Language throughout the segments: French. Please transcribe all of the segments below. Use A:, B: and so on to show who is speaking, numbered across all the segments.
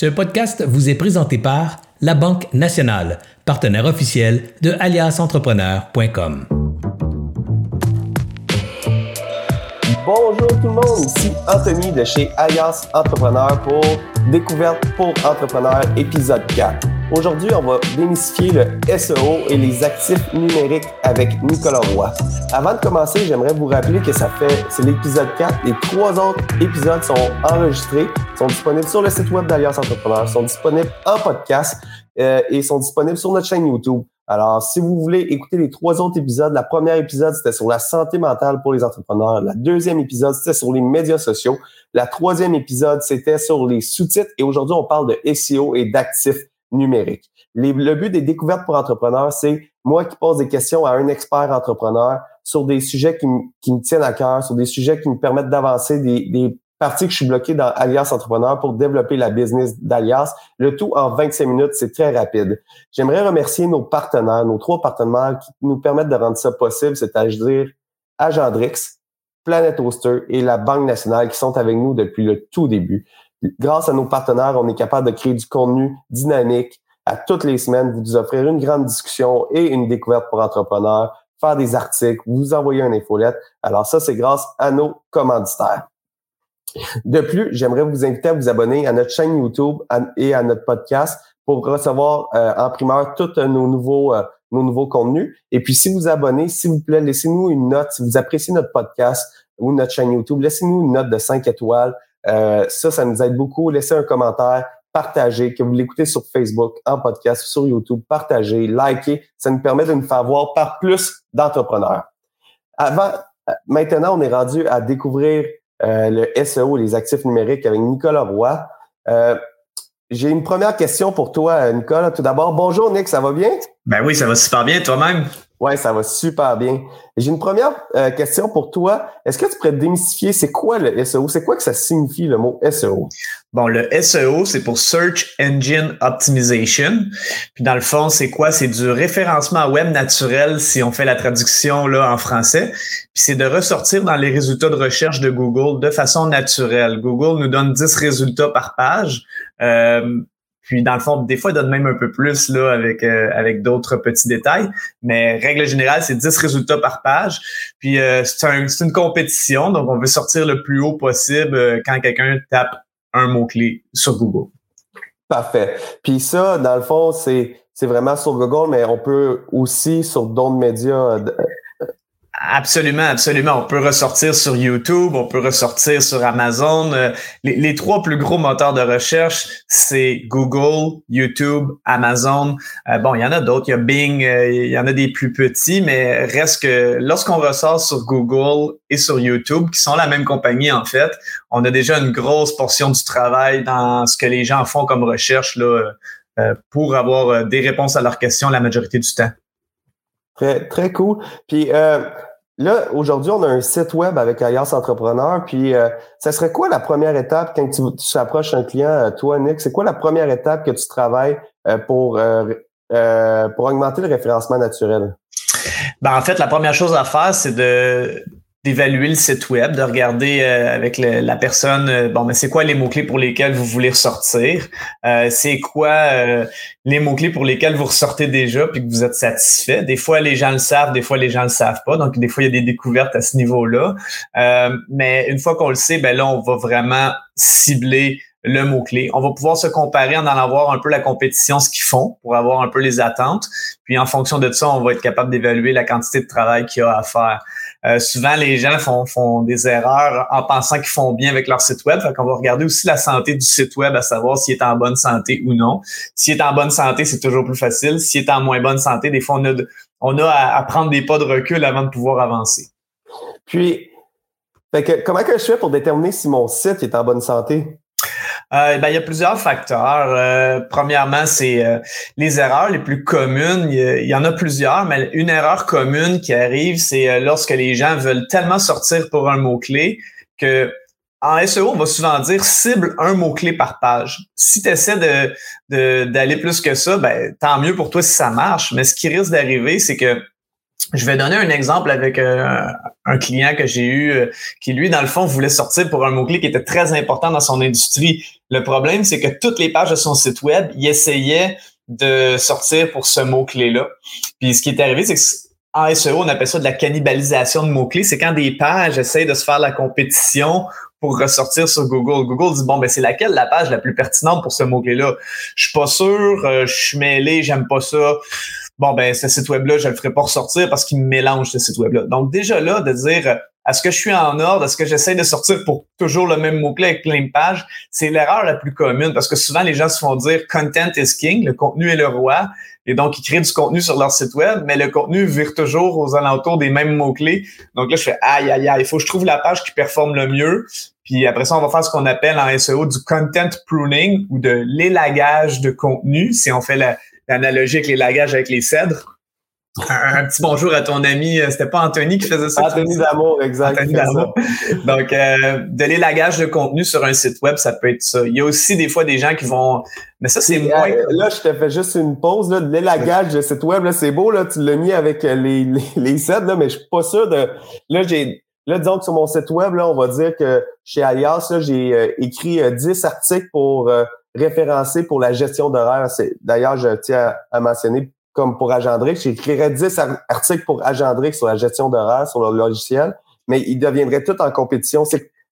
A: Ce podcast vous est présenté par La Banque Nationale, partenaire officiel de aliasentrepreneur.com.
B: Bonjour tout le monde, ici Anthony de chez Alias Entrepreneur pour Découverte pour Entrepreneurs épisode 4. Aujourd'hui, on va démystifier le SEO et les actifs numériques avec Nicolas Roy. Avant de commencer, j'aimerais vous rappeler que ça fait, c'est l'épisode 4. Les trois autres épisodes sont enregistrés, sont disponibles sur le site web d'Alias Entrepreneur, sont disponibles en podcast euh, et sont disponibles sur notre chaîne YouTube. Alors, si vous voulez écouter les trois autres épisodes, la première épisode, c'était sur la santé mentale pour les entrepreneurs. La deuxième épisode, c'était sur les médias sociaux. La troisième épisode, c'était sur les sous-titres. Et aujourd'hui, on parle de SEO et d'actifs numérique. le but des découvertes pour entrepreneurs, c'est moi qui pose des questions à un expert entrepreneur sur des sujets qui, me tiennent à cœur, sur des sujets qui me permettent d'avancer, des, des parties que je suis bloqué dans Alias Entrepreneur pour développer la business d'Alias. Le tout en 25 minutes, c'est très rapide. J'aimerais remercier nos partenaires, nos trois partenaires qui nous permettent de rendre ça possible, c'est-à-dire Agendrix, Planet Hoster et la Banque nationale qui sont avec nous depuis le tout début grâce à nos partenaires, on est capable de créer du contenu dynamique à toutes les semaines, vous offrir une grande discussion et une découverte pour entrepreneurs, faire des articles, vous envoyer un infolette. Alors ça, c'est grâce à nos commanditaires. De plus, j'aimerais vous inviter à vous abonner à notre chaîne YouTube et à notre podcast pour recevoir euh, en primeur tous nos nouveaux euh, nos nouveaux contenus. Et puis, si vous abonnez, s'il vous plaît, laissez-nous une note. Si vous appréciez notre podcast ou notre chaîne YouTube, laissez-nous une note de 5 étoiles. Euh, ça, ça nous aide beaucoup. Laissez un commentaire, partagez, que vous l'écoutez sur Facebook, en podcast, sur YouTube, partagez, likez. Ça nous permet de nous faire voir par plus d'entrepreneurs. Avant, euh, maintenant, on est rendu à découvrir euh, le SEO, les actifs numériques avec Nicolas Roy. J'ai une première question pour toi, Nicolas. Tout d'abord, bonjour Nick, ça va bien?
C: Ben oui, ça va super bien, toi-même?
B: Ouais, ça va super bien. J'ai une première euh, question pour toi. Est-ce que tu pourrais démystifier c'est quoi le SEO? C'est quoi que ça signifie le mot SEO?
C: Bon, le SEO, c'est pour Search Engine Optimization. Puis dans le fond, c'est quoi? C'est du référencement web naturel si on fait la traduction là en français. Puis c'est de ressortir dans les résultats de recherche de Google de façon naturelle. Google nous donne 10 résultats par page. Euh, puis dans le fond, des fois, il donne même un peu plus là avec euh, avec d'autres petits détails. Mais règle générale, c'est 10 résultats par page. Puis euh, c'est un, une compétition, donc on veut sortir le plus haut possible euh, quand quelqu'un tape un mot-clé sur Google.
B: Parfait. Puis ça, dans le fond, c'est c'est vraiment sur Google, mais on peut aussi sur d'autres médias
C: Absolument, absolument. On peut ressortir sur YouTube, on peut ressortir sur Amazon. Euh, les, trois plus gros moteurs de recherche, c'est Google, YouTube, Amazon. Euh, bon, il y en a d'autres, il y a Bing, euh, il y en a des plus petits, mais reste que lorsqu'on ressort sur Google et sur YouTube, qui sont la même compagnie en fait, on a déjà une grosse portion du travail dans ce que les gens font comme recherche là, pour avoir des réponses à leurs questions la majorité du temps.
B: Très, très cool. Puis Là, aujourd'hui, on a un site web avec Alias Entrepreneur. Puis, euh, ça serait quoi la première étape quand tu, tu approches un client, euh, toi, Nick? C'est quoi la première étape que tu travailles euh, pour, pour augmenter le référencement naturel?
C: Ben, en fait, la première chose à faire, c'est de d'évaluer le site web, de regarder euh, avec la personne, euh, bon, mais c'est quoi les mots-clés pour lesquels vous voulez ressortir? Euh, c'est quoi les mots-clés pour lesquels vous ressortez déjà puis que vous êtes satisfait? Des fois, les gens le savent, des fois, les gens le savent pas. Donc, des fois, il y a des découvertes à ce niveau-là. mais une fois qu'on le sait, ben là, on va vraiment cibler le mot-clé. On va pouvoir se comparer en allant voir un peu la compétition, ce qu'ils font pour avoir un peu les attentes. Puis en fonction de ça, on va être capable d'évaluer la quantité de travail qu'il y a à faire. Euh, souvent, les gens font, des erreurs en pensant qu'ils font bien avec leur site web. Fait qu'on va regarder aussi la santé du site web, à savoir s'il est en bonne santé ou non. S'il est en bonne santé, c'est toujours plus facile. S'il est en moins bonne santé, des fois, on a, on a à, prendre des pas de recul avant de pouvoir avancer.
B: Puis, fait que, comment que je fais pour déterminer si mon site est en bonne santé?
C: Euh, ben, il y a plusieurs facteurs. Euh, premièrement, c'est euh, les erreurs les plus communes. Il y, en a plusieurs, mais une erreur commune qui arrive, c'est lorsque les gens veulent tellement sortir pour un mot-clé que en SEO, on va souvent dire cible un mot-clé par page. Si tu essaies de, d'aller plus que ça, ben, tant mieux pour toi si ça marche. Mais ce qui risque d'arriver, c'est que je vais donner un exemple avec euh, un client que j'ai eu euh, qui, lui, dans le fond, voulait sortir pour un mot-clé qui était très important dans son industrie. Le problème, c'est que toutes les pages de son site web, il essayait de sortir pour ce mot-clé-là. Puis ce qui est arrivé, c'est que en SEO, on appelle ça de la cannibalisation de mots-clés. C'est quand des pages essayent de se faire la compétition pour ressortir sur Google. Google dit bon ben c'est laquelle la page la plus pertinente pour ce mot-clé-là? Je suis pas sûr, euh, je suis mêlé, j'aime pas ça bon, ben, ce site web-là, je le ferai pas ressortir parce qu'il mélange ce site web-là. Donc, déjà là, de dire, est-ce que je suis en ordre? Est-ce que j'essaie de sortir pour toujours le même mot-clé avec plein de pages? C'est l'erreur la plus commune parce que souvent, les gens se font dire content is king, le contenu est le roi. Et donc, ils créent du contenu sur leur site web, mais le contenu vire toujours aux alentours des mêmes mots-clés. Donc là, je fais aïe, aïe, aïe, il faut que je trouve la page qui performe le mieux. Puis après ça, on va faire ce qu'on appelle en SEO du content pruning ou de l'élagage de contenu. Si on fait la, l'analogie avec les lagages avec les cèdres. Un, petit bonjour à ton ami, euh, c'était pas Anthony qui faisait ça?
B: Anthony Damour, exact. Anthony
C: Damour. Donc, euh, de l'élagage de contenu sur un site web, ça peut être ça. Il y a aussi des fois des gens qui vont... Mais ça, c'est moins...
B: Là, je te fais juste une pause. Là, de l'élagage de site web, là, c'est beau, là, tu l'as mis avec euh, les, les, les cèdres, là, mais je suis pas sûr de... Là, j'ai... Là, disons que sur mon site web, là, on va dire que chez Alias, j'ai écrit 10 articles pour référencé pour la gestion d'horaire. D'ailleurs, je tiens à, mentionner, comme pour Agendrix, j'écrirais 10 articles pour Agendrix sur la gestion d'horaire, sur le logiciel, mais ils deviendraient tous en compétition.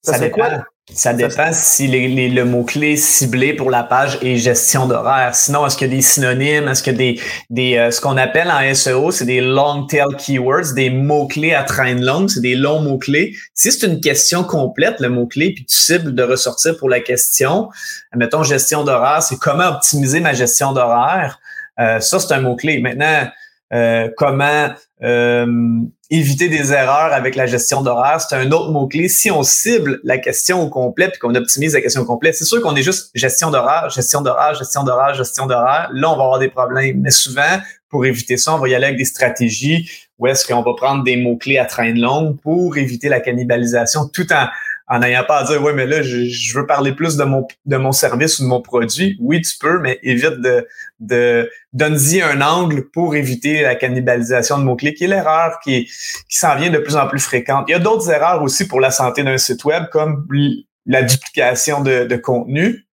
C: Ça, ça dépend. Quoi? Ça dépend si le mot-clé ciblé pour la page est gestion d'horaire. Sinon, est-ce qu'il y a des synonymes? Est-ce a des, des euh, ce qu'on appelle en SEO, c'est des long tail keywords, des mots-clés à traîne longue, c'est des longs mots-clés. Si c'est une question complète, le mot-clé, puis tu cibles de ressortir pour la question, mettons gestion d'horaire, c'est comment optimiser ma gestion d'horaire. Euh, ça, c'est un mot-clé. Maintenant, euh, comment euh, éviter des erreurs avec la gestion d'horaire, c'est un autre mot-clé. Si on cible la question au complet puis qu'on optimise la question au complet, c'est sûr qu'on est juste gestion d'horaire, gestion d'horaire, gestion d'horaire, gestion d'horaire. Là, on va avoir des problèmes. Mais souvent, pour éviter ça, on va y aller avec des stratégies où est-ce qu'on va prendre des mots-clés à traîne longue pour éviter la cannibalisation tout en en n'ayant pas à dire ouais mais là je, veux parler plus de mon de mon service ou de mon produit. Oui tu peux mais évite de de donne-y un angle pour éviter la cannibalisation de mots clés qui est l'erreur qui qui s'en vient de plus en plus fréquente. Il y a d'autres erreurs aussi pour la santé d'un site web comme la duplication de, de contenu.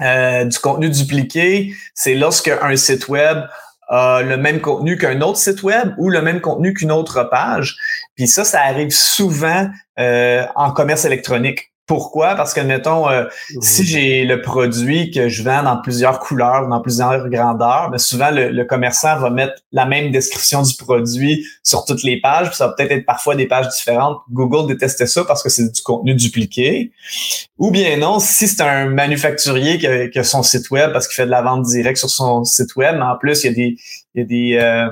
C: Euh, du contenu dupliqué c'est lorsque un site web le même contenu qu'un autre site web ou le même contenu qu'une autre page. Puis ça, ça arrive souvent euh, en commerce électronique. Pourquoi? Parce que, mettons, euh, si j'ai le produit que je vends dans plusieurs couleurs, dans plusieurs grandeurs, mais souvent le, commerçant va mettre la même description du produit sur toutes les pages, puis ça va peut-être être parfois des pages différentes. Google déteste ça parce que c'est du contenu dupliqué. Ou bien non, si c'est un manufacturier qui a, son site web parce qu'il fait de la vente directe sur son site web, mais en plus, il y a des, il y a des euh,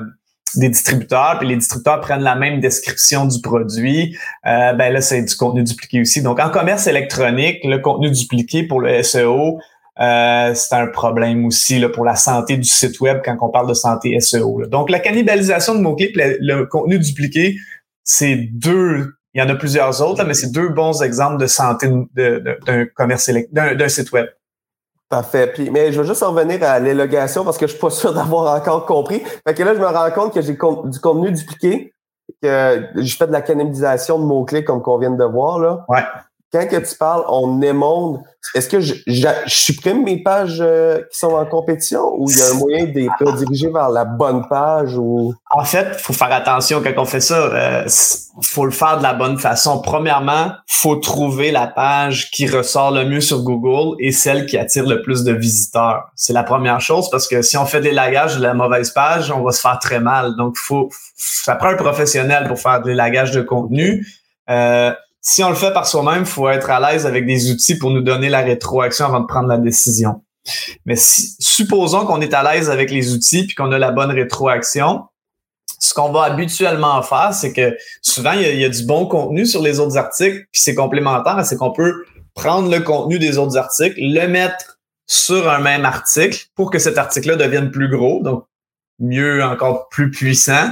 C: des distributeurs, puis les distributeurs prennent la même description du produit, euh, ben là, c'est du contenu dupliqué aussi. Donc, en commerce électronique, le contenu dupliqué pour le SEO, euh, c'est un problème aussi là, pour la santé du site web quand on parle de santé SEO. Donc, la cannibalisation de mots-clés le, contenu dupliqué, c'est deux, il y en a plusieurs autres, mais c'est deux bons exemples de santé d'un commerce d'un site web.
B: Parfait. Puis, mais je veux juste revenir à l'élogation parce que je suis pas sûr d'avoir encore compris. Fait que là, je me rends compte que j'ai du contenu dupliqué, que je fais de la cannibalisation de mots-clés comme qu'on vient de voir. Là.
C: Ouais
B: quand que tu parles, on émonde, est-ce que je, je, supprime mes pages euh, qui sont en compétition ou il y a un moyen de les rediriger vers la bonne page ou?
C: En fait, faut faire attention quand on fait ça. Euh, faut le faire de la bonne façon. Premièrement, faut trouver la page qui ressort le mieux sur Google et celle qui attire le plus de visiteurs. C'est la première chose parce que si on fait des lagages de la mauvaise page, on va se faire très mal. Donc, faut, ça prend un professionnel pour faire des lagages de contenu. Euh, si on le fait par soi-même, il faut être à l'aise avec des outils pour nous donner la rétroaction avant de prendre la décision. Mais supposons qu'on est à l'aise avec les outils puis qu'on a la bonne rétroaction, ce qu'on va habituellement faire, c'est que souvent, il y, a, du bon contenu sur les autres articles, puis c'est complémentaire, c'est qu'on peut prendre le contenu des autres articles, le mettre sur un même article pour que cet article-là devienne plus gros, donc mieux, encore plus puissant.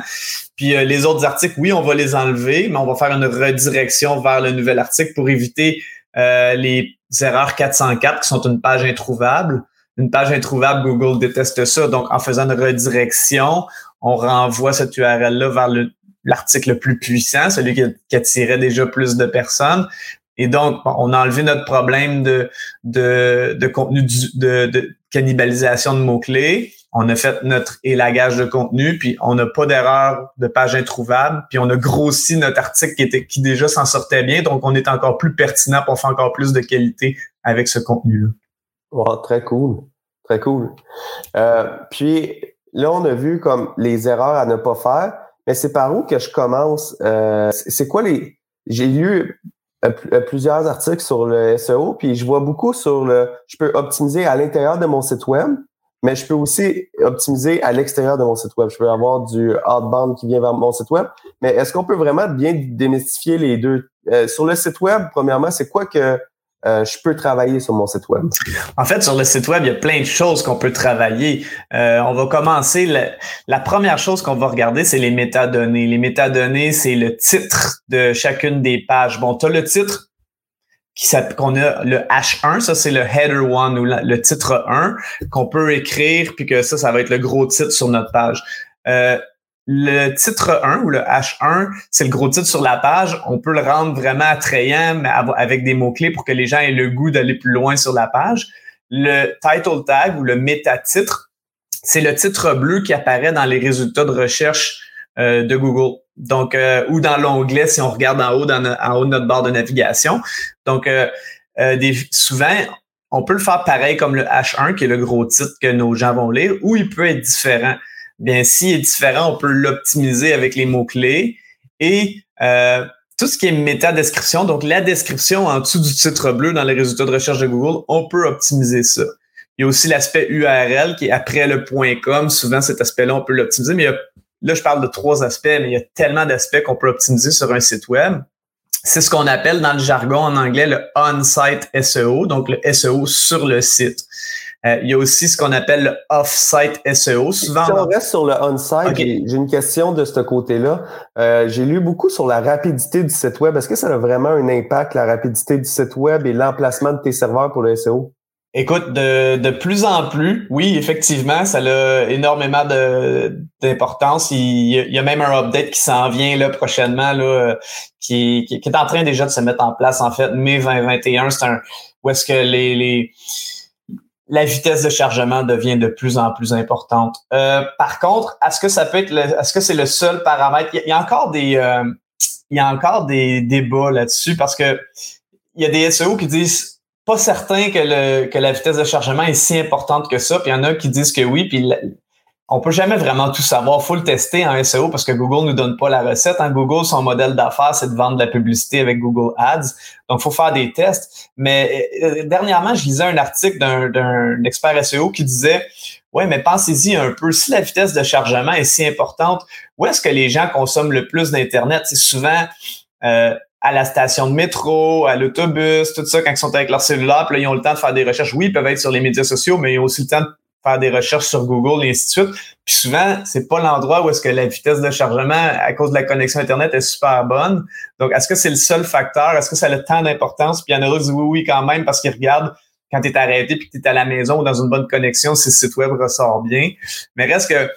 C: Puis euh, les autres articles, oui, on va les enlever, mais on va faire une redirection vers le nouvel article pour éviter euh, les erreurs 404 qui sont une page introuvable. Une page introuvable, Google déteste ça. Donc, en faisant une redirection, on renvoie cette URL-là vers le l'article le plus puissant, celui qui, attirait déjà plus de personnes. Et donc, on a enlevé notre problème de, de, de contenu de, de cannibalisation de mots-clés. On a fait notre élagage de contenu, puis on n'a pas d'erreur de page introuvable, puis on a grossi notre article qui était qui déjà s'en sortait bien, donc on est encore plus pertinent pour faire encore plus de qualité avec ce contenu-là.
B: Wow, très cool. Très cool. Euh, puis là, on a vu comme les erreurs à ne pas faire, mais c'est par où que je commence? Euh, c'est quoi les. J'ai lu euh, plusieurs articles sur le SEO, puis je vois beaucoup sur le. Je peux optimiser à l'intérieur de mon site web, mais je peux aussi optimiser à l'extérieur de mon site web. Je peux avoir du outbound qui vient vers mon site web, mais est-ce qu'on peut vraiment bien démystifier les deux? Euh, sur le site web, premièrement, c'est quoi que euh, je peux travailler sur mon site web?
C: En fait, sur le site web, il y a plein de choses qu'on peut travailler. Euh, on va commencer. la première chose qu'on va regarder, c'est les métadonnées. Les métadonnées, c'est le titre de chacune des pages. Bon, tu as le titre qu'on a le H1, ça c'est le header 1 ou le titre 1 qu'on peut écrire puis que ça, ça va être le gros titre sur notre page. Euh, le titre 1 ou le H1, c'est le gros titre sur la page. On peut le rendre vraiment attrayant mais avec des mots-clés pour que les gens aient le goût d'aller plus loin sur la page. Le title tag ou le méta-titre, c'est le titre bleu qui apparaît dans les résultats de recherche euh, de Google. Donc, euh, ou dans l'onglet si on regarde en haut, dans, en haut de notre barre de navigation. Donc, euh, souvent, on peut le faire pareil comme le H1, qui est le gros titre que nos gens vont lire, ou il peut être différent bien s'il est différent, on peut l'optimiser avec les mots-clés. Et tout ce qui est méta-description, donc la description en dessous du titre bleu dans les résultats de recherche de Google, on peut optimiser ça. Il y a aussi l'aspect URL qui est après le .com. Souvent, cet aspect-là, on peut l'optimiser. Mais là, je parle de trois aspects, mais il y a tellement d'aspects qu'on peut optimiser sur un site web. C'est ce qu'on appelle dans le jargon en anglais le on-site SEO, donc le SEO sur le site. Euh, il y a aussi ce qu'on appelle le off-site SEO.
B: Souvent, si on reste sur le on-site, j'ai une question de ce côté-là. Euh, j'ai lu beaucoup sur la rapidité du site web. Est-ce que ça a vraiment un impact, la rapidité du site web et l'emplacement de tes serveurs pour le SEO?
C: Écoute, de, de plus en plus, oui, effectivement, ça a énormément d'importance. Il, y a même un update qui s'en vient là prochainement, là, qui, est en train déjà de se mettre en place. En fait, mai 2021, c'est un où est-ce que les, les la vitesse de chargement devient de plus en plus importante. Euh, par contre, est-ce que ça peut être, est-ce que c'est le seul paramètre? Il y, a encore des, euh, il y a encore des débats là-dessus parce que il y a des SEO qui disent pas certain que le que la vitesse de chargement est si importante que ça, puis il y en a qui disent que oui, puis on peut jamais vraiment tout savoir. faut le tester en SEO parce que Google nous donne pas la recette. En hein. Google, son modèle d'affaires, c'est de vendre de la publicité avec Google Ads. Donc, faut faire des tests. Mais euh, dernièrement, je lisais un article d'un expert SEO qui disait Ouais, mais pensez-y un peu. Si la vitesse de chargement est si importante, où est-ce que les gens consomment le plus d'Internet? C'est souvent euh, à la station de métro, à l'autobus, tout ça, quand ils sont avec leur cellulaire, puis là, ils ont le temps de faire des recherches. Oui, ils peuvent être sur les médias sociaux, mais ils ont aussi le temps de faire des recherches sur Google et ainsi de suite. Puis souvent, c'est pas l'endroit où est-ce que la vitesse de chargement à cause de la connexion Internet est super bonne. Donc, est-ce que c'est le seul facteur? Est-ce que ça a temps d'importance? Puis il y en a qui oui, oui, quand même, parce qu'ils regardent quand tu es arrêté puis que tu es à la maison ou dans une bonne connexion, si le site web ressort bien. Mais reste que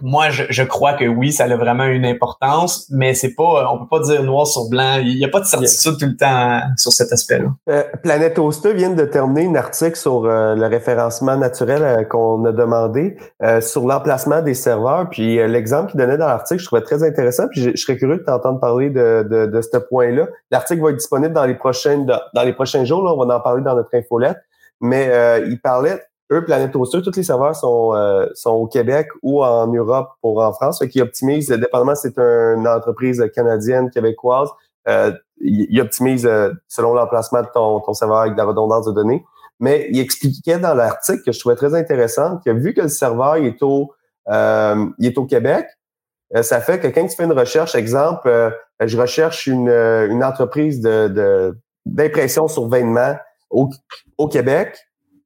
C: moi, je, je, crois que oui, ça a vraiment une importance, mais c'est pas, on peut pas dire noir sur blanc. Il n'y a pas de certitude tout le temps sur cet aspect-là.
B: Euh, Planète Hosta vient de terminer un article sur euh, le référencement naturel euh, qu'on a demandé euh, sur l'emplacement des serveurs. Puis l'exemple qu'il donnait dans l'article, je trouvais très intéressant. Puis je, serais curieux de t'entendre parler de, de, de ce point-là. L'article va être disponible dans les prochaines dans les prochains jours. Là, on va en parler dans notre infolette. Mais il parlait eux, Planet Hoster, tous les serveurs sont, euh, sont au Québec ou en Europe pour en France. Qu'ils optimisent, dépendamment c'est une entreprise canadienne, québécoise, euh, ils optimisent euh, selon l'emplacement de ton, ton serveur avec de la redondance de données. Mais il expliquait dans l'article que je trouvais très intéressant que vu que le serveur est au, euh, il est au Québec, ça fait que quand tu fais une recherche, exemple, je recherche une, une entreprise de, d'impression sur vêtements au, au Québec,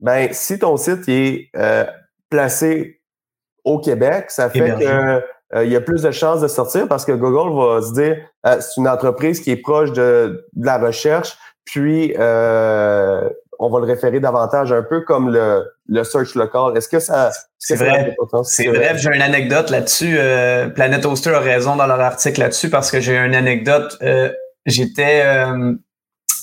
B: ben si ton site est euh, placé au Québec, ça fait qu'il euh, y a plus de chances de sortir parce que Google va se dire euh, c'est une entreprise qui est proche de, de la recherche, puis on va le référer davantage, un peu comme le, le search local. Est-ce que ça...
C: C'est vrai. C'est vrai. J'ai une anecdote là-dessus. Euh, Planet Hoster a raison dans leur article là-dessus parce que j'ai une anecdote. Euh, j'étais euh,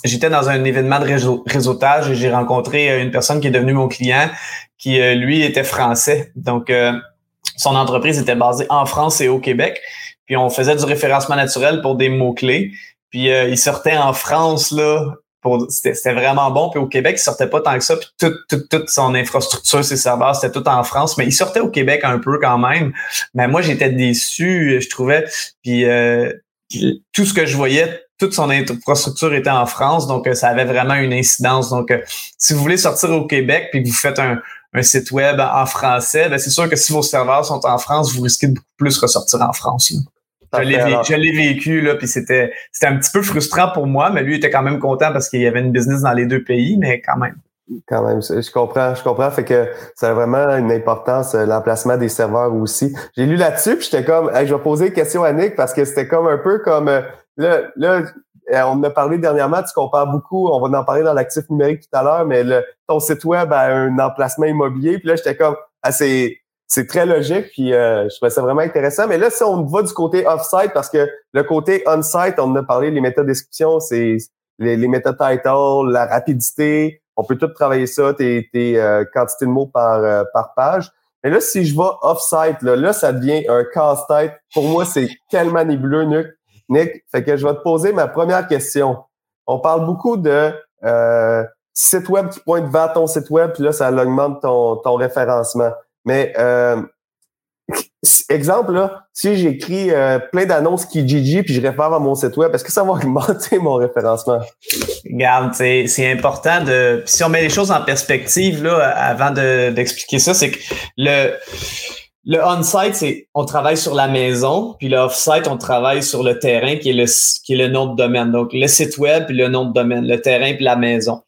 C: j'étais dans un événement de réseautage et j'ai rencontré une personne qui est devenue mon client qui, lui, était français. Donc, son entreprise était basée en France et au Québec. Puis on faisait du référencement naturel pour des mots-clés. Puis il sortait en France, là, c'était vraiment bon. Puis au Québec, il sortait pas tant que ça. Puis toute, toute, toute son infrastructure, ses serveurs, c'était tout en France. Mais il sortait au Québec un peu quand même. Mais moi, j'étais déçu, je trouvais. Puis euh, tout ce que je voyais, toute son infrastructure était en France. Donc, euh, ça avait vraiment une incidence. Donc, euh, si vous voulez sortir au Québec puis que vous faites un, un site web en français, ben c'est sûr que si vos serveurs sont en France, vous risquez de beaucoup plus ressortir en France. Là. Je l'ai vécu, là, puis c'était un petit peu frustrant pour moi, mais lui était quand même content parce qu'il y avait une business dans les deux pays, mais quand même.
B: Quand même, je comprends, je comprends. Fait que ça a vraiment une importance, euh, l'emplacement des serveurs aussi. J'ai lu là-dessus, puis j'étais comme, je vais poser une question à Nick parce que c'était comme un peu comme euh, là, là, euh, on en a parlé dernièrement, tu compares beaucoup, on va en parler dans l'actif numérique tout à l'heure, mais le, ton site web a un emplacement immobilier. Puis là, j'étais comme, ah, c'est c'est très logique, puis euh, je trouvais ça vraiment intéressant. Mais là, si on va du côté off-site, parce que le côté on-site, on en a parlé, les méthodes description, c'est les, les méthodes title, la rapidité, on peut tout travailler ça, tes, tes euh, quantités de mots par, euh, par page. Mais là, si je vais off-site, là, là, ça devient un casse-tête. Pour moi, c'est tellement nébuleux, Nick. Nick. Fait que je vais te poser ma première question. On parle beaucoup de site web qui pointe vers ton site web, puis là, ça augmente ton, ton référencement. Mais euh, exemple, là, si j'écris euh, plein d'annonces Kijiji puis je réfère à mon site web, est-ce que ça va augmenter mon référencement?
C: Regarde, c'est important de. si on met les choses en perspective là, avant d'expliquer ça, c'est que le. Le on-site, c'est on travaille sur la maison, puis le off-site, on travaille sur le terrain qui est le, qui est le nom de domaine. Donc, le site web, puis le nom de domaine, le terrain, puis la maison.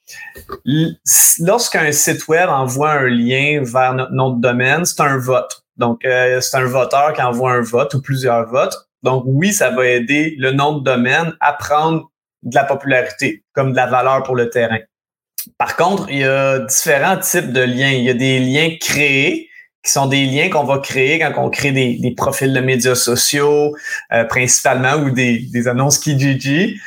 C: Lorsqu'un site web envoie un lien vers notre nom de domaine, c'est un vote. Donc, euh, c'est un voteur qui envoie un vote ou plusieurs votes. Donc, oui, ça va aider le nom de domaine à prendre de la popularité, comme de la valeur pour le terrain. Par contre, il y a différents types de liens. Il y a des liens créés qui sont des liens qu'on va créer quand on crée des, des profils de médias sociaux, euh, principalement, ou des, des annonces Kijiji.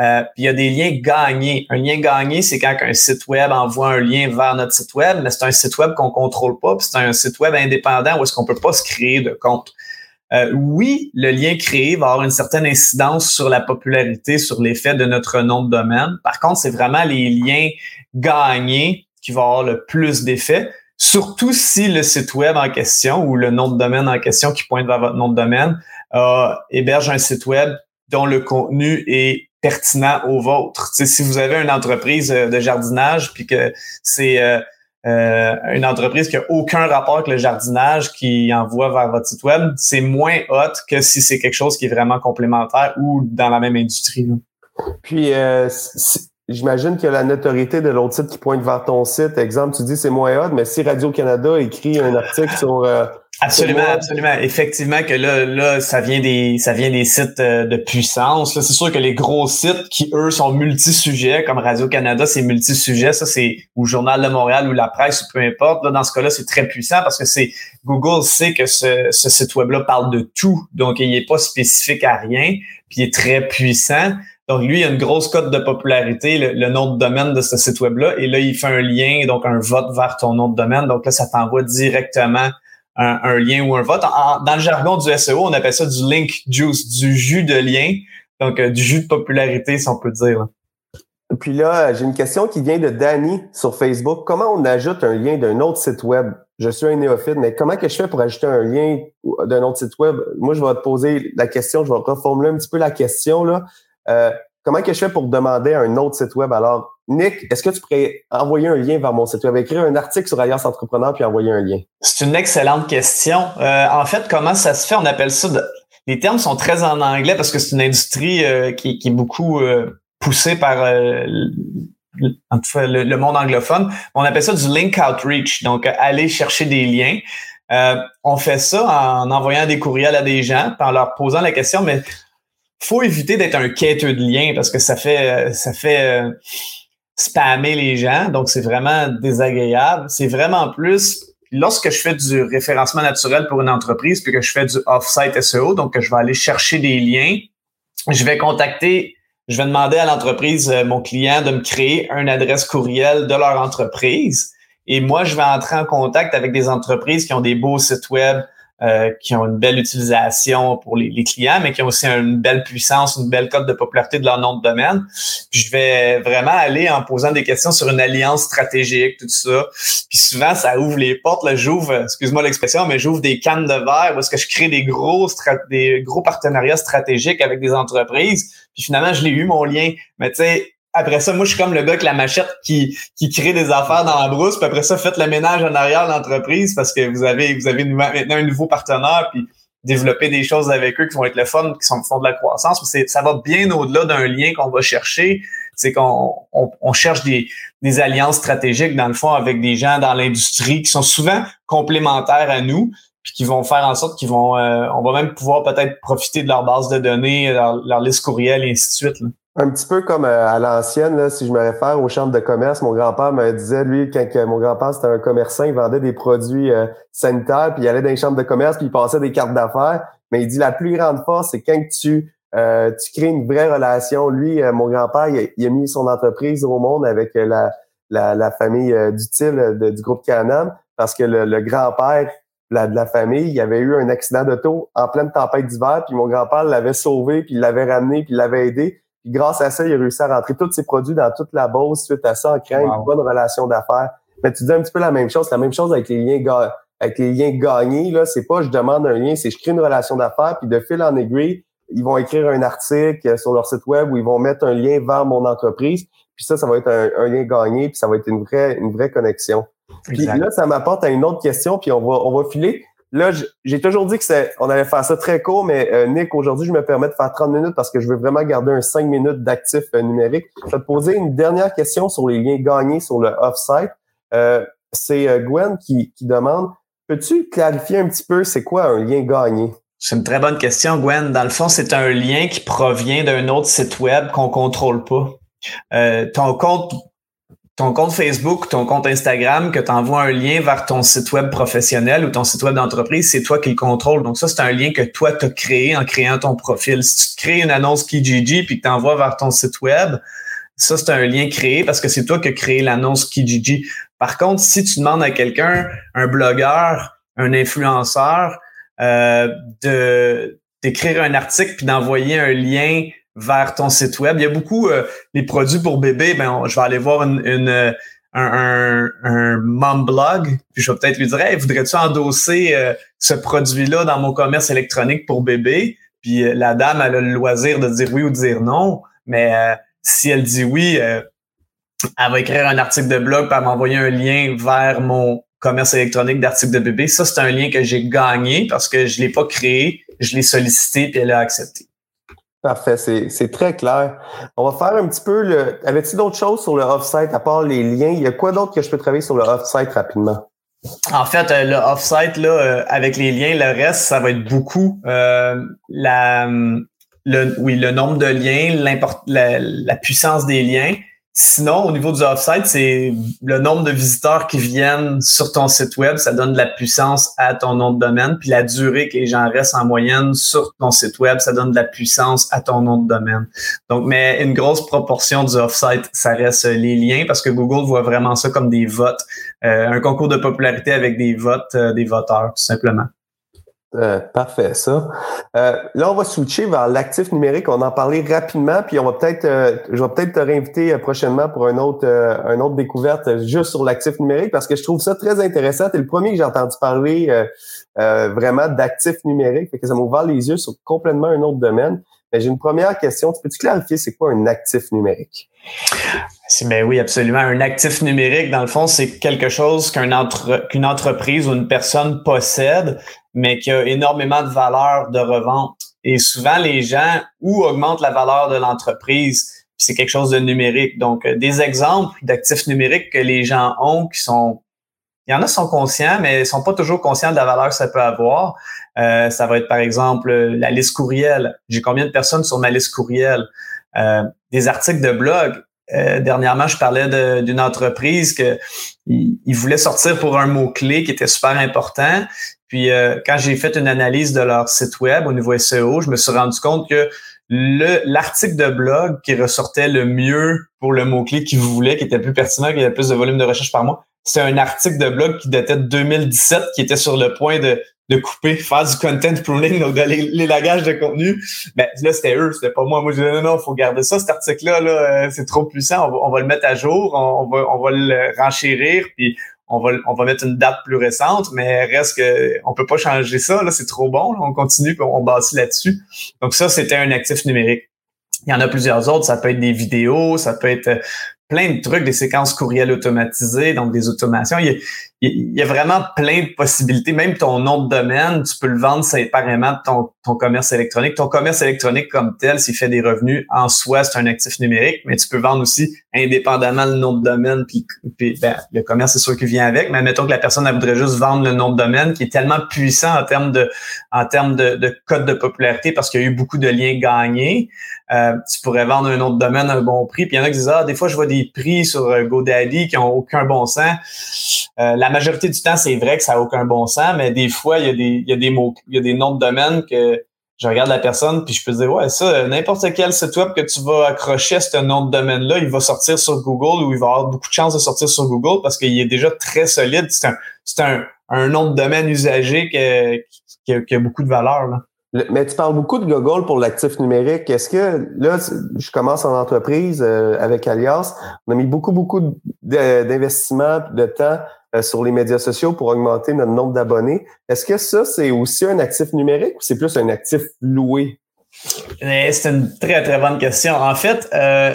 C: Euh, puis il y a des liens gagnés. Un lien gagné, c'est quand un site web envoie un lien vers notre site web, mais c'est un site web qu'on contrôle pas, puis c'est un site web indépendant où est-ce qu'on peut pas se créer de compte. Euh, oui, le lien créé va avoir une certaine incidence sur la popularité, sur l'effet de notre nom de domaine. Par contre, c'est vraiment les liens gagnés qui vont avoir le plus d'effet. Surtout si le site web en question ou le nom de domaine en question qui pointe vers votre nom de domaine euh, héberge un site web dont le contenu est pertinent au vôtre. si vous avez une entreprise euh, de jardinage puis que c'est euh, euh, une entreprise qui a aucun rapport avec le jardinage qui envoie vers votre site web, c'est moins hot que si c'est quelque chose qui est vraiment complémentaire ou dans la même industrie.
B: Puis, euh, J'imagine a la notoriété de l'autre site qui pointe vers ton site. Exemple, tu dis c'est moins hot, mais si Radio-Canada écrit un article sur... Euh,
C: absolument, absolument. Effectivement que là, là, ça vient des, ça vient des sites euh, de puissance. c'est sûr que les gros sites qui, eux, sont multi-sujets, comme Radio-Canada, c'est multi-sujets. Ça, c'est ou Journal de Montréal ou la presse, ou peu importe. Là, dans ce cas-là, c'est très puissant parce que c'est Google sait que ce, ce site web-là parle de tout. Donc, il n'est pas spécifique à rien, puis il est très puissant. Donc, lui, il a une grosse cote de popularité, le, nom de domaine de ce site web-là. Et là, il fait un lien, donc un vote vers ton nom de domaine. Donc là, ça t'envoie directement un, lien ou un vote. dans le jargon du SEO, on appelle ça du link juice, du jus de lien. Donc, euh, du jus de popularité, si on peut dire.
B: Puis là, j'ai une question qui vient de Danny sur Facebook. Comment on ajoute un lien d'un autre site web? Je suis un néophyte, mais comment que je fais pour ajouter un lien d'un autre site web? Moi, je vais te poser la question, je vais reformuler un petit peu la question. là. Euh, comment que je fais pour demander un autre site web? Alors, Nick, est-ce que tu pourrais envoyer un lien vers mon site web, écrire un article sur Alliance Entrepreneur puis envoyer un lien?
C: C'est une excellente question. Euh, en fait, comment ça se fait? On appelle ça... Les termes sont très en anglais parce que c'est une industrie euh, qui, est beaucoup poussée par le, monde anglophone. On appelle ça du link outreach, donc aller chercher des liens. on fait ça en envoyant des courriels à des gens, en leur posant la question, mais faut éviter d'être un quêteux de liens parce que ça fait ça fait spammer les gens, donc c'est vraiment désagréable. C'est vraiment plus lorsque je fais du référencement naturel pour une entreprise, puis que je fais du off-site SEO, donc que je vais aller chercher des liens, je vais contacter, je vais demander à l'entreprise, euh, mon client, de me créer une adresse courriel de leur entreprise. Et moi, je vais entrer en contact avec des entreprises qui ont des beaux sites web, euh, qui ont une belle utilisation pour les, clients, mais qui ont aussi une belle puissance, une belle cote de popularité de leur nom de domaine. Puis je vais vraiment aller en posant des questions sur une alliance stratégique, tout ça. Puis souvent, ça ouvre les portes. Là, j'ouvre, excuse-moi l'expression, mais j'ouvre des cannes de verre parce que je crée des gros, des gros partenariats stratégiques avec des entreprises. Puis finalement, je l'ai eu mon lien. Mais tu sais, après ça, moi, je suis comme le gars avec la machette qui, qui crée des affaires dans la brousse. Puis après ça, faites le ménage en arrière de l'entreprise parce que vous avez, vous avez maintenant un nouveau partenaire. Puis développer des choses avec eux qui vont être le fun, qui sont, font de la croissance. Ça va bien au-delà d'un lien qu'on va chercher. C'est qu'on on, cherche des, des alliances stratégiques, dans le fond, avec des gens dans l'industrie qui sont souvent complémentaires à nous puis qui vont faire en sorte qu'ils vont, euh, on va même pouvoir peut-être profiter de leur base de données, leur, leur liste courriel et ainsi de suite. Là.
B: Un petit peu comme euh, à l'ancienne, si je me réfère aux chambres de commerce, mon grand-père me disait, lui, quand mon grand-père c'était un commerçant, il vendait des produits euh, sanitaires, puis il allait dans les chambres de commerce, puis il passait des cartes d'affaires. Mais il dit la plus grande force, c'est quand tu euh, tu crées une vraie relation. Lui, mon grand-père, il, a mis son entreprise au monde avec la, la, la famille d'utile du groupe Canam, parce que le, grand-père la, de la famille, il avait eu un accident d'auto en pleine tempête d'hiver, puis mon grand-père l'avait sauvé, puis il l'avait ramené, puis il l'avait aidé grâce à ça, il a réussi à rentrer tous ses produits dans toute la base suite à ça en créant une bonne relation d'affaires. Mais tu dis un petit peu la même chose, la même chose avec les liens avec les liens gagnés là, c'est pas je demande un lien, c'est je crée une relation d'affaires puis de fil en aiguille, ils vont écrire un article sur leur site web où ils vont mettre un lien vers mon entreprise, puis ça ça va être un, lien gagné puis ça va être une vraie une vraie connexion. Puis là ça m'apporte à une autre question puis on va on va filer Là, j'ai toujours dit que c'est, on allait faire ça très court, mais euh, Nick, aujourd'hui, je me permets de faire 30 minutes parce que je veux vraiment garder un 5 minutes d'actif euh, numérique. Je vais te poser une dernière question sur les liens gagnés sur le off-site. Euh, c'est Gwen qui, qui demande, peux-tu clarifier un petit peu c'est quoi un lien gagné?
C: C'est une très bonne question, Gwen. Dans le fond, c'est un lien qui provient d'un autre site web qu'on contrôle pas. ton compte ton compte Facebook, ton compte Instagram, que tu envoies un lien vers ton site web professionnel ou ton site web d'entreprise, c'est toi qui le contrôle. Donc ça, c'est un lien que toi, tu as créé en créant ton profil. Si tu crées une annonce Kijiji puis que tu envoies vers ton site web, ça, c'est un lien créé parce que c'est toi qui as créé l'annonce Kijiji. Par contre, si tu demandes à quelqu'un, un blogueur, un influenceur, euh, de d'écrire un article puis d'envoyer un lien vers ton site web. Il y a beaucoup euh, les produits pour bébé. Ben, je vais aller voir une, une un, un, mom blog, puis je vais peut-être lui dire hey, voudrais-tu endosser euh, ce produit-là dans mon commerce électronique pour bébé? Puis euh, la dame, elle a le loisir de dire oui ou de dire non. Mais si elle dit oui, elle va écrire un article de blog, puis m'envoyer un lien vers mon commerce électronique d'articles de bébé. Ça, c'est un lien que j'ai gagné parce que je l'ai pas créé, je l'ai sollicité, puis elle a accepté.
B: Parfait, c'est très clair. On va faire un petit peu le. Avais-tu d'autres choses sur le off-site à part les liens? Il y a quoi d'autre que je peux travailler sur le off-site rapidement?
C: En fait, euh, le off-site, là, euh, avec les liens, le reste, ça va être beaucoup euh, la, le, oui, le nombre de liens, la, la puissance des liens. Sinon, au niveau du offsite, c'est le nombre de visiteurs qui viennent sur ton site web, ça donne de la puissance à ton nom de domaine. Puis la durée que les gens restent en moyenne sur ton site web, ça donne de la puissance à ton nom de domaine. Donc, mais une grosse proportion du offsite, ça reste les liens parce que Google voit vraiment ça comme des votes, euh, un concours de popularité avec des votes euh, des voteurs, tout simplement.
B: Euh, parfait, ça. Euh, là, on va switcher vers l'actif numérique. On en parlait rapidement, puis on va peut-être, euh, je vais peut-être te réinviter prochainement pour un autre, une autre découverte juste sur l'actif numérique parce que je trouve ça très intéressant. es le premier que j'ai entendu parler vraiment d'actif numérique, fait que ça m'a ouvert les yeux sur complètement un autre domaine. Mais j'ai une première question. Tu peux-tu clarifier c'est quoi un actif numérique?
C: Mais oui, absolument. Un actif numérique, dans le fond, c'est quelque chose qu'une entreprise ou une personne possède, mais qui a énormément de valeur de revente. Et souvent, les gens ou augmentent la valeur de l'entreprise, c'est quelque chose de numérique. Donc, euh, des exemples d'actifs numériques que les gens ont qui sont il y en a qui sont conscients, mais sont pas toujours conscients de la valeur que ça peut avoir. Euh, ça va être, par exemple, la liste courriel. J'ai combien de personnes sur ma liste courriel? Euh, des articles de blog. Dernièrement, je parlais d'une entreprise que il, voulait sortir pour un mot-clé qui était super important. Puis quand j'ai fait une analyse de leur site web au niveau SEO, je me suis rendu compte que l'article de blog qui ressortait le mieux pour le mot-clé qu'ils voulaient, qui était plus pertinent, qui avait plus de volume de recherche par mois, c'est un article de blog qui datait de 2017, qui était sur le point de, de couper, faire du content pruning, donc les, lagages de contenu. Mais là, c'était eux, c'était pas moi. Moi, je disais, non, non, faut garder ça, cet article-là, là, euh, c'est trop puissant, on va, le mettre à jour, on, va, on va le renchérir, puis on va, on va mettre une date plus récente, mais reste que on peut pas changer ça, là, c'est trop bon, on continue, puis on bâtit là-dessus. Donc ça, c'était un actif numérique. Il y en a plusieurs autres, ça peut être des vidéos, ça peut être plein de trucs, des séquences courriels automatisées, donc des automations. Il y, a, vraiment plein de possibilités. Même ton nom de domaine, tu peux le vendre séparément de ton, ton commerce électronique. Ton commerce électronique comme tel, s'il fait des revenus, en soi, c'est un actif numérique, mais tu peux vendre aussi indépendamment le nom de domaine, puis, ben, le commerce, c'est sûr qu'il vient avec, mais mettons que la personne elle voudrait juste vendre le nom de domaine qui est tellement puissant en termes de en termes de, de code de popularité parce qu'il y a eu beaucoup de liens gagnés. Euh, tu pourrais vendre un nom de domaine à un bon prix. Puis il y en a qui disent Ah, des fois, je vois des prix sur euh, GoDaddy qui ont aucun bon sens. Euh, majorité du temps, c'est vrai que ça n'a aucun bon sens, mais des fois, il y a des, il y a des mots, il y a des noms de domaine que je regarde la personne, puis je peux dire, ouais, ça, n'importe quel site web que tu vas accrocher à ce nom de domaine-là, il va sortir sur Google ou il va avoir beaucoup de chances de sortir sur Google parce qu'il est déjà très solide. C'est un, c'est un, un nom de domaine usagé qui, a, qui a beaucoup de valeur. Là
B: mais tu parles beaucoup de Google pour l'actif numérique. Est-ce que là, je commence en entreprise euh, avec Alias, on a mis beaucoup, beaucoup d'investissement, de temps euh, sur les médias sociaux pour augmenter notre nombre d'abonnés. Est-ce que ça, c'est aussi un actif numérique ou c'est plus un actif loué?
C: Eh, c'est une très, très bonne question. En fait, euh,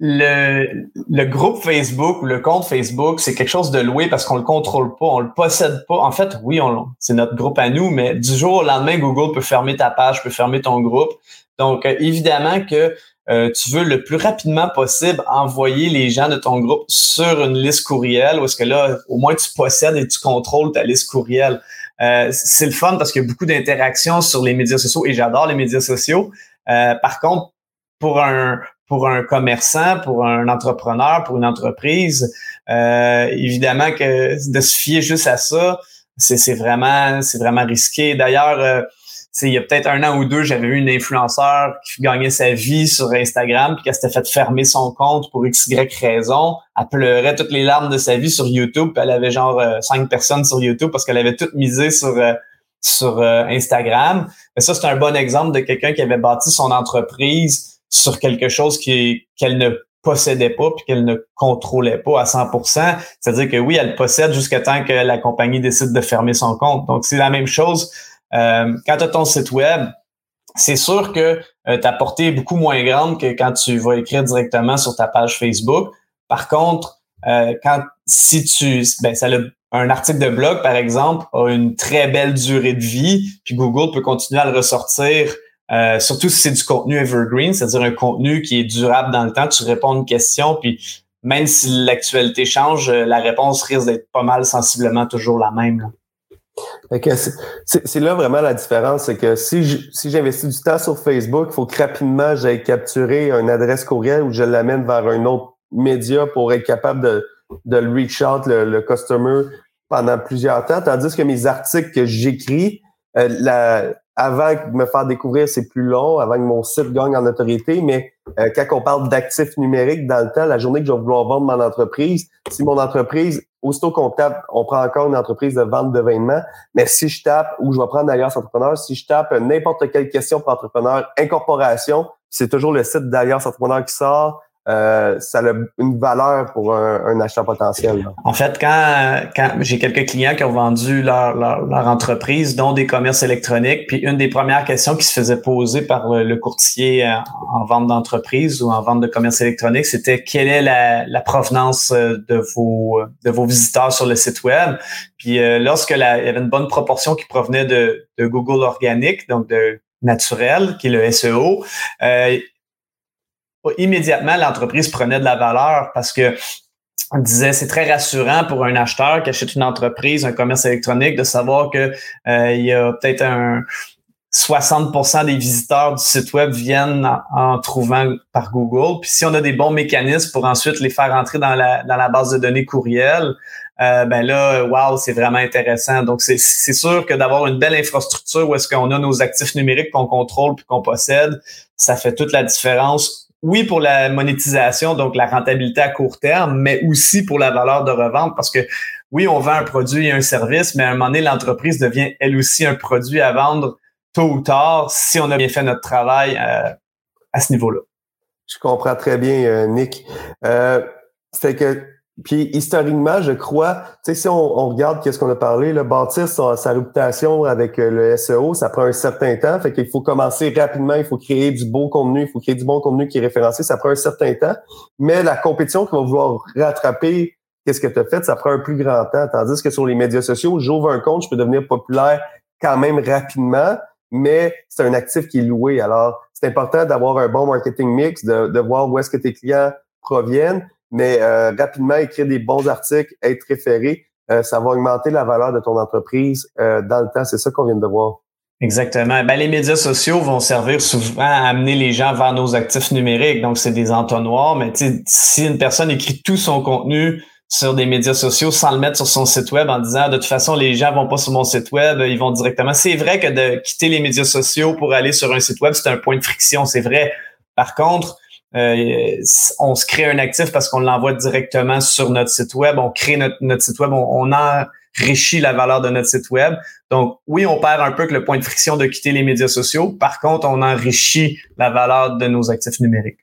C: le, le groupe Facebook ou le compte Facebook, c'est quelque chose de loué parce qu'on le contrôle pas, on le possède pas. En fait, oui, c'est notre groupe à nous, mais du jour au lendemain, Google peut fermer ta page, peut fermer ton groupe. Donc, euh, évidemment que euh, tu veux le plus rapidement possible envoyer les gens de ton groupe sur une liste courriel, est-ce que là, au moins tu possèdes et tu contrôles ta liste courriel. Euh, c'est le fun parce qu'il y a beaucoup d'interactions sur les médias sociaux et j'adore les médias sociaux. par contre, pour un pour un commerçant, pour un entrepreneur, pour une entreprise, euh, évidemment que de se fier juste à ça, c'est vraiment c'est vraiment risqué. D'ailleurs, euh, il y a peut-être un an ou deux, j'avais vu une influenceur qui gagnait sa vie sur Instagram puis qu'elle s'était fait fermer son compte pour x raison. Elle pleurait toutes les larmes de sa vie sur YouTube. Puis elle avait genre euh, cinq personnes sur YouTube parce qu'elle avait tout misé sur euh, sur Instagram. Mais ça, c'est un bon exemple de quelqu'un qui avait bâti son entreprise sur quelque chose qu'elle ne possédait pas puis qu'elle ne contrôlait pas à 100%. C'est-à-dire que oui, elle possède jusqu'à temps que la compagnie décide de fermer son compte. Donc, c'est la même chose. Euh, quand tu as ton site web, c'est sûr que euh, ta portée est beaucoup moins grande que quand tu vas écrire directement sur ta page Facebook. Par contre, euh, quand si tu ben ça un article de blog par exemple a une très belle durée de vie, puis Google peut continuer à le ressortir euh, surtout si c'est du contenu evergreen, c'est-à-dire un contenu qui est durable dans le temps. Tu réponds à une question, puis même si l'actualité change, euh, la réponse risque d'être pas mal sensiblement toujours la même.
B: C'est là vraiment la différence, c'est que si si j'investis du temps sur Facebook, il faut que rapidement j'aille capturer une adresse courriel ou je l'amène vers un autre média pour être capable de, de le reach out, le, customer, pendant plusieurs temps. Tandis que mes articles que j'écris, euh, la, avant de me faire découvrir, c'est plus long, avant que mon site gagne en autorité, mais euh, quand on parle d'actifs numériques, dans le temps, la journée que je vais vouloir vendre mon entreprise, si mon entreprise, aussitôt qu'on tape, on prend encore une entreprise de vente de vêtements, mais si je tape, ou je vais prendre d'Alliance Entrepreneur, si je tape n'importe quelle question pour entrepreneur, incorporation, c'est toujours le site d'Alliance Entrepreneur qui sort, euh, ça a une valeur pour un, achat potentiel.
C: En fait, quand, quand j'ai quelques clients qui ont vendu leur, leur, entreprise, dont des commerces électroniques, puis une des premières questions qui se faisait poser par le, courtier en, vente d'entreprise ou en vente de commerce électronique, c'était quelle est la, la, provenance euh, de vos, de vos visiteurs sur le site web. Puis euh, lorsque la, il y avait une bonne proportion qui provenait de, de Google organique, donc de naturel, qui est le SEO, euh, immédiatement, l'entreprise prenait de la valeur parce que on disait c'est très rassurant pour un acheteur qui achète une entreprise, un commerce électronique, de savoir que euh, il y a peut-être un 60% des visiteurs du site web viennent en, trouvant par Google. Puis si on a des bons mécanismes pour ensuite les faire entrer dans la, dans la base de données courriel, euh, ben là, wow, c'est vraiment intéressant. Donc, c'est sûr que d'avoir une belle infrastructure où est-ce qu'on a nos actifs numériques qu'on contrôle puis qu'on possède, ça fait toute la différence. Oui, pour la monétisation, donc la rentabilité à court terme, mais aussi pour la valeur de revente parce que oui, on vend un produit et un service, mais à un moment donné, l'entreprise devient elle aussi un produit à vendre tôt ou tard si on a bien fait notre travail euh, à ce niveau-là.
B: Je comprends très bien, euh, Nick. Euh, c'est que, puis historiquement, je crois, tu sais, si on, regarde qu'est-ce qu'on a parlé, le bâtir sa, sa, réputation avec le SEO, ça prend un certain temps. Fait qu'il faut commencer rapidement, il faut créer du beau contenu, il faut créer du bon contenu qui est référencé, ça prend un certain temps. Mais la compétition qui va vouloir rattraper qu'est-ce que tu as fait, ça prend un plus grand temps. Tandis que sur les médias sociaux, j'ouvre un compte, je peux devenir populaire quand même rapidement mais c'est un actif qui est loué. Alors, c'est important d'avoir un bon marketing mix, de, voir où est-ce que tes clients proviennent, mais euh, rapidement écrire des bons articles, être référé, euh, ça va augmenter la valeur de ton entreprise euh, dans le temps. C'est ça qu'on vient de voir.
C: Exactement. Ben, les médias sociaux vont servir souvent à amener les gens vers nos actifs numériques. Donc, c'est des entonnoirs. Mais si une personne écrit tout son contenu sur des médias sociaux sans le mettre sur son site web en disant de toute façon les gens vont pas sur mon site web, ils vont directement. C'est vrai que de quitter les médias sociaux pour aller sur un site web, c'est un point de friction, c'est vrai. Par contre, euh, on se crée un actif parce qu'on l'envoie directement sur notre site web, on crée notre, site web, on, enrichit la valeur de notre site web. Donc oui, on perd un peu que le point de friction de quitter les médias sociaux. Par contre, on enrichit la valeur de nos actifs numériques.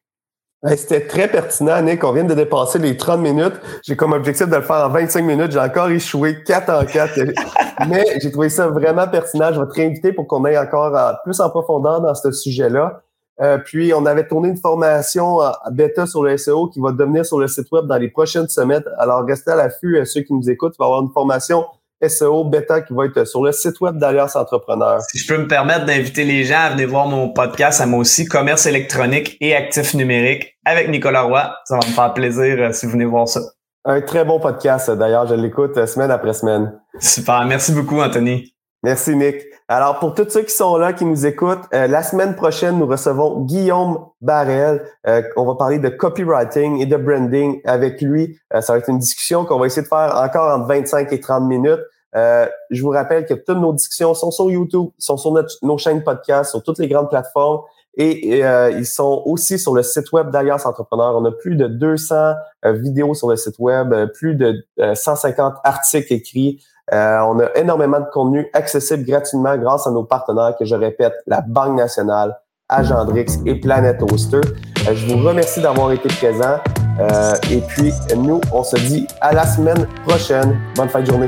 B: C'était très pertinent, Nick. On vient de dépasser les 30 minutes. J'ai comme objectif de le faire en 25 minutes. J'ai encore échoué 4 en 4. Mais j'ai trouvé ça vraiment pertinent. Je vais te réinviter pour qu'on aille encore plus en profondeur dans ce sujet-là. Euh, puis, on avait tourné une formation à bêta sur le SEO qui va devenir sur le site web dans les prochaines semaines. Alors, restez à l'affût, euh, ceux qui nous écoutent. Il va y avoir une formation SEO bêta qui va être sur le site web d'Alliance Entrepreneur.
C: Si je peux me permettre d'inviter les gens à venir voir mon podcast à moi aussi, Commerce électronique et actifs numériques avec Nicolas Roy. Ça va me faire plaisir euh, si vous venez voir ça.
B: Un très bon podcast d'ailleurs, je l'écoute euh, semaine après semaine.
C: Super, merci beaucoup Anthony.
B: Merci Nick. Alors pour tous ceux qui sont là, qui nous écoutent, euh, la semaine prochaine, nous recevons Guillaume Barrel. Euh, on va parler de copywriting et de branding avec lui. Euh, ça va être une discussion qu'on va essayer de faire encore entre 25 et 30 minutes. je vous rappelle que toutes nos discussions sont sur YouTube, sont sur nos chaînes podcast, sur toutes les grandes plateformes. Et, ils sont aussi sur le site web d'Alliance Entrepreneur. On a plus de 200 vidéos sur le site web, plus de 150 articles écrits. Euh, on a énormément de contenu accessible gratuitement grâce à nos partenaires que je répète, la Banque nationale, Agendrix et Planet Oster. Euh, je vous remercie d'avoir été présent. Euh, et puis, nous, on se dit à la semaine prochaine. Bonne fin de journée.